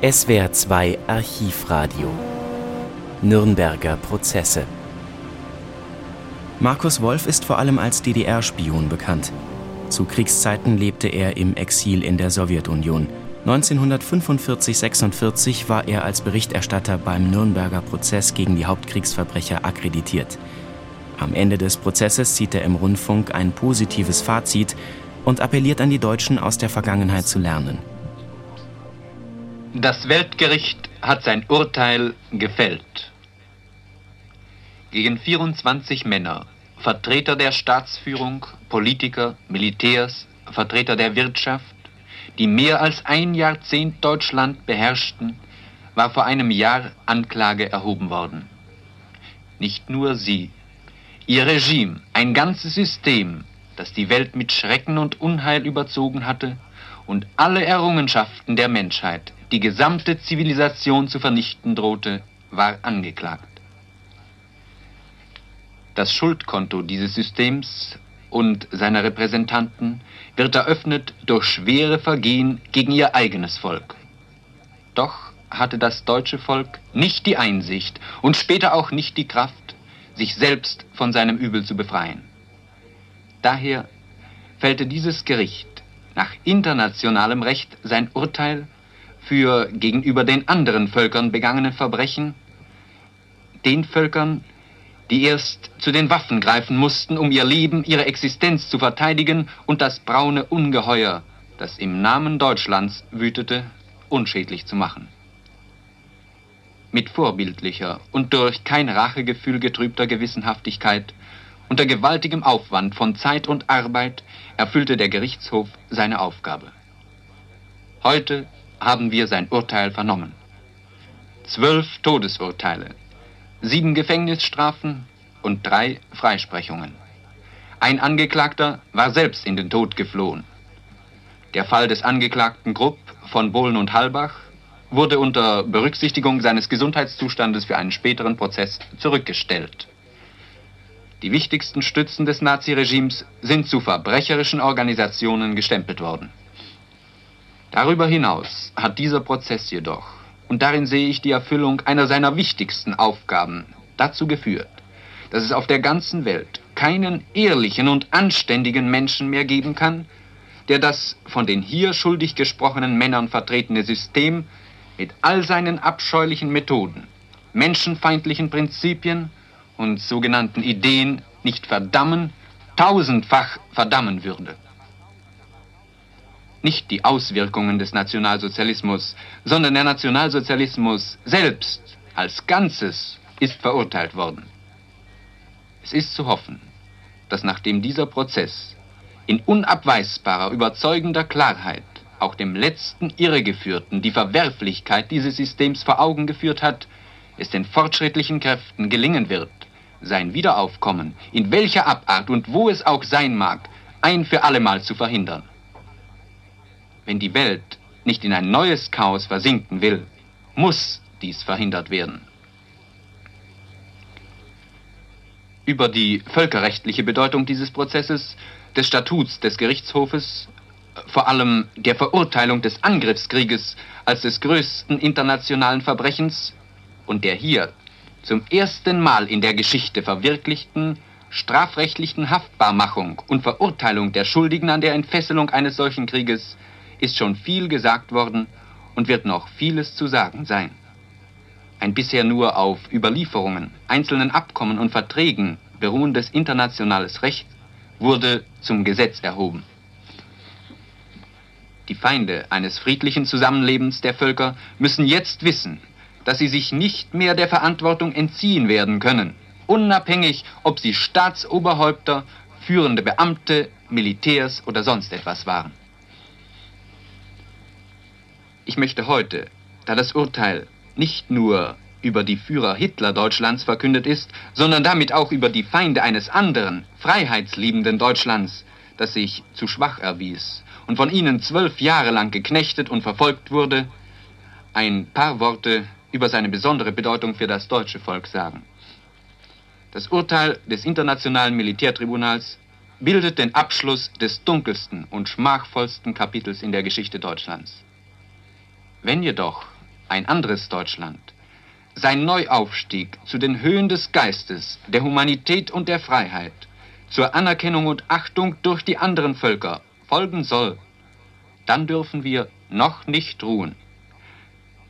SWR 2 Archivradio Nürnberger Prozesse Markus Wolf ist vor allem als DDR-Spion bekannt. Zu Kriegszeiten lebte er im Exil in der Sowjetunion. 1945-46 war er als Berichterstatter beim Nürnberger Prozess gegen die Hauptkriegsverbrecher akkreditiert. Am Ende des Prozesses zieht er im Rundfunk ein positives Fazit und appelliert an die Deutschen, aus der Vergangenheit zu lernen. Das Weltgericht hat sein Urteil gefällt. Gegen 24 Männer, Vertreter der Staatsführung, Politiker, Militärs, Vertreter der Wirtschaft, die mehr als ein Jahrzehnt Deutschland beherrschten, war vor einem Jahr Anklage erhoben worden. Nicht nur sie, ihr Regime, ein ganzes System, das die Welt mit Schrecken und Unheil überzogen hatte und alle Errungenschaften der Menschheit, die gesamte Zivilisation zu vernichten drohte, war angeklagt. Das Schuldkonto dieses Systems und seiner Repräsentanten wird eröffnet durch schwere Vergehen gegen ihr eigenes Volk. Doch hatte das deutsche Volk nicht die Einsicht und später auch nicht die Kraft, sich selbst von seinem Übel zu befreien. Daher fällte dieses Gericht nach internationalem Recht sein Urteil für gegenüber den anderen Völkern begangene Verbrechen, den Völkern, die erst zu den Waffen greifen mussten, um ihr Leben, ihre Existenz zu verteidigen und das braune Ungeheuer, das im Namen Deutschlands wütete, unschädlich zu machen. Mit vorbildlicher und durch kein Rachegefühl getrübter Gewissenhaftigkeit, unter gewaltigem Aufwand von Zeit und Arbeit erfüllte der Gerichtshof seine Aufgabe. Heute haben wir sein Urteil vernommen. Zwölf Todesurteile, sieben Gefängnisstrafen und drei Freisprechungen. Ein Angeklagter war selbst in den Tod geflohen. Der Fall des Angeklagten Grupp von Bohlen und Halbach wurde unter Berücksichtigung seines Gesundheitszustandes für einen späteren Prozess zurückgestellt. Die wichtigsten Stützen des Naziregimes sind zu verbrecherischen Organisationen gestempelt worden. Darüber hinaus hat dieser Prozess jedoch und darin sehe ich die Erfüllung einer seiner wichtigsten Aufgaben, dazu geführt, dass es auf der ganzen Welt keinen ehrlichen und anständigen Menschen mehr geben kann, der das von den hier schuldig gesprochenen Männern vertretene System mit all seinen abscheulichen Methoden, menschenfeindlichen Prinzipien und sogenannten Ideen nicht verdammen, tausendfach verdammen würde nicht die Auswirkungen des Nationalsozialismus, sondern der Nationalsozialismus selbst als Ganzes ist verurteilt worden. Es ist zu hoffen, dass nachdem dieser Prozess in unabweisbarer, überzeugender Klarheit auch dem letzten Irregeführten die Verwerflichkeit dieses Systems vor Augen geführt hat, es den fortschrittlichen Kräften gelingen wird, sein Wiederaufkommen, in welcher Abart und wo es auch sein mag, ein für allemal zu verhindern. Wenn die Welt nicht in ein neues Chaos versinken will, muss dies verhindert werden. Über die völkerrechtliche Bedeutung dieses Prozesses, des Statuts des Gerichtshofes, vor allem der Verurteilung des Angriffskrieges als des größten internationalen Verbrechens und der hier zum ersten Mal in der Geschichte verwirklichten strafrechtlichen Haftbarmachung und Verurteilung der Schuldigen an der Entfesselung eines solchen Krieges ist schon viel gesagt worden und wird noch vieles zu sagen sein. Ein bisher nur auf Überlieferungen, einzelnen Abkommen und Verträgen beruhendes internationales Recht wurde zum Gesetz erhoben. Die Feinde eines friedlichen Zusammenlebens der Völker müssen jetzt wissen, dass sie sich nicht mehr der Verantwortung entziehen werden können, unabhängig, ob sie Staatsoberhäupter, führende Beamte, Militärs oder sonst etwas waren. Ich möchte heute, da das Urteil nicht nur über die Führer Hitler Deutschlands verkündet ist, sondern damit auch über die Feinde eines anderen, freiheitsliebenden Deutschlands, das sich zu schwach erwies und von ihnen zwölf Jahre lang geknechtet und verfolgt wurde, ein paar Worte über seine besondere Bedeutung für das deutsche Volk sagen. Das Urteil des Internationalen Militärtribunals bildet den Abschluss des dunkelsten und schmachvollsten Kapitels in der Geschichte Deutschlands. Wenn jedoch ein anderes Deutschland, sein Neuaufstieg zu den Höhen des Geistes, der Humanität und der Freiheit, zur Anerkennung und Achtung durch die anderen Völker folgen soll, dann dürfen wir noch nicht ruhen.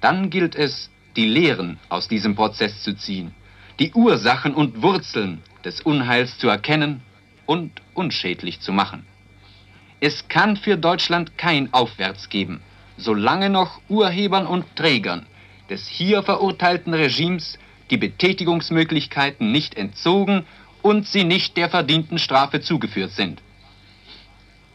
Dann gilt es, die Lehren aus diesem Prozess zu ziehen, die Ursachen und Wurzeln des Unheils zu erkennen und unschädlich zu machen. Es kann für Deutschland kein Aufwärts geben, solange noch Urhebern und Trägern des hier verurteilten Regimes die Betätigungsmöglichkeiten nicht entzogen und sie nicht der verdienten Strafe zugeführt sind.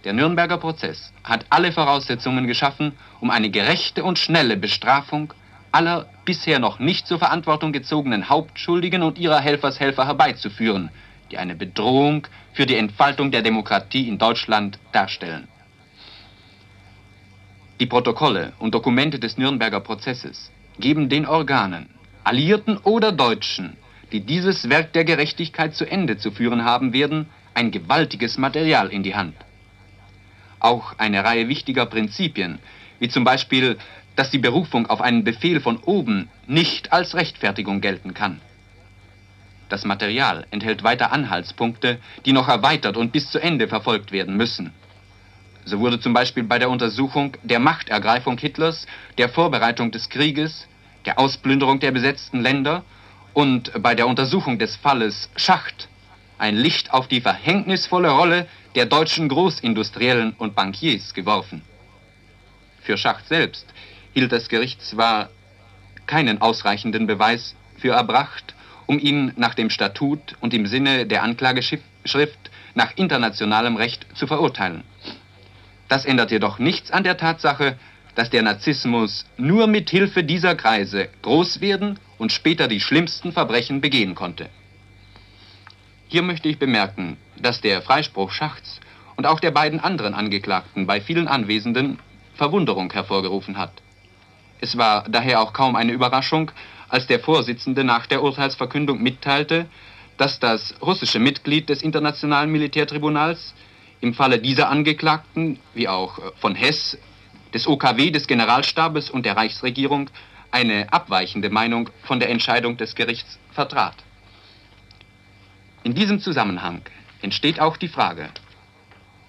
Der Nürnberger Prozess hat alle Voraussetzungen geschaffen, um eine gerechte und schnelle Bestrafung aller bisher noch nicht zur Verantwortung gezogenen Hauptschuldigen und ihrer Helfershelfer herbeizuführen, die eine Bedrohung für die Entfaltung der Demokratie in Deutschland darstellen. Die Protokolle und Dokumente des Nürnberger Prozesses geben den Organen, Alliierten oder Deutschen, die dieses Werk der Gerechtigkeit zu Ende zu führen haben werden, ein gewaltiges Material in die Hand auch eine Reihe wichtiger Prinzipien, wie zum Beispiel, dass die Berufung auf einen Befehl von oben nicht als Rechtfertigung gelten kann. Das Material enthält weiter Anhaltspunkte, die noch erweitert und bis zu Ende verfolgt werden müssen. So wurde zum Beispiel bei der Untersuchung der Machtergreifung Hitlers, der Vorbereitung des Krieges, der Ausplünderung der besetzten Länder und bei der Untersuchung des Falles Schacht ein Licht auf die verhängnisvolle Rolle der deutschen Großindustriellen und Bankiers geworfen. Für Schacht selbst hielt das Gericht zwar keinen ausreichenden Beweis für erbracht, um ihn nach dem Statut und im Sinne der Anklageschrift nach internationalem Recht zu verurteilen. Das ändert jedoch nichts an der Tatsache, dass der Narzissmus nur mit Hilfe dieser Kreise groß werden und später die schlimmsten Verbrechen begehen konnte. Hier möchte ich bemerken, dass der Freispruch Schachts und auch der beiden anderen Angeklagten bei vielen Anwesenden Verwunderung hervorgerufen hat. Es war daher auch kaum eine Überraschung, als der Vorsitzende nach der Urteilsverkündung mitteilte, dass das russische Mitglied des Internationalen Militärtribunals im Falle dieser Angeklagten, wie auch von Hess, des OKW, des Generalstabes und der Reichsregierung, eine abweichende Meinung von der Entscheidung des Gerichts vertrat. In diesem Zusammenhang entsteht auch die Frage,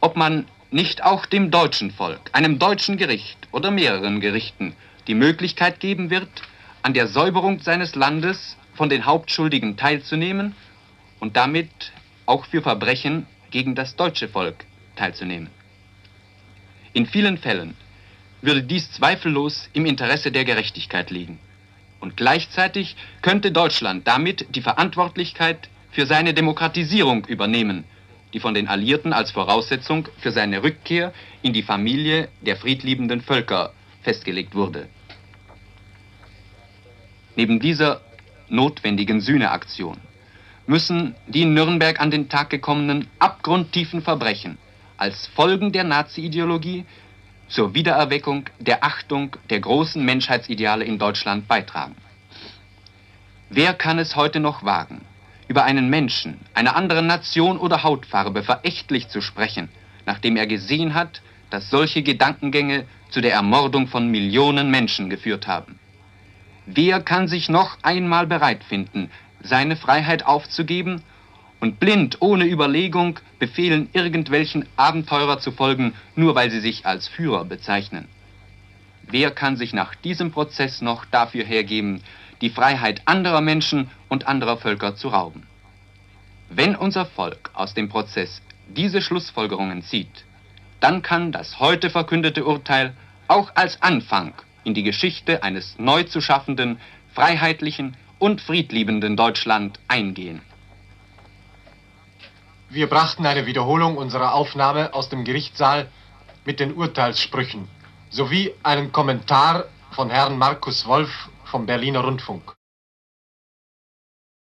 ob man nicht auch dem deutschen Volk, einem deutschen Gericht oder mehreren Gerichten die Möglichkeit geben wird, an der Säuberung seines Landes von den Hauptschuldigen teilzunehmen und damit auch für Verbrechen gegen das deutsche Volk teilzunehmen. In vielen Fällen würde dies zweifellos im Interesse der Gerechtigkeit liegen. Und gleichzeitig könnte Deutschland damit die Verantwortlichkeit für seine Demokratisierung übernehmen, die von den Alliierten als Voraussetzung für seine Rückkehr in die Familie der friedliebenden Völker festgelegt wurde. Neben dieser notwendigen Sühneaktion müssen die in Nürnberg an den Tag gekommenen abgrundtiefen Verbrechen als Folgen der Nazi-Ideologie zur Wiedererweckung der Achtung der großen Menschheitsideale in Deutschland beitragen. Wer kann es heute noch wagen, über einen Menschen einer anderen Nation oder Hautfarbe verächtlich zu sprechen, nachdem er gesehen hat, dass solche Gedankengänge zu der Ermordung von Millionen Menschen geführt haben. Wer kann sich noch einmal bereit finden, seine Freiheit aufzugeben und blind, ohne Überlegung, befehlen irgendwelchen Abenteurer zu folgen, nur weil sie sich als Führer bezeichnen? Wer kann sich nach diesem Prozess noch dafür hergeben, die Freiheit anderer Menschen und anderer Völker zu rauben. Wenn unser Volk aus dem Prozess diese Schlussfolgerungen zieht, dann kann das heute verkündete Urteil auch als Anfang in die Geschichte eines neu zu schaffenden, freiheitlichen und friedliebenden Deutschland eingehen. Wir brachten eine Wiederholung unserer Aufnahme aus dem Gerichtssaal mit den Urteilssprüchen sowie einen Kommentar von Herrn Markus Wolf vom Berliner Rundfunk.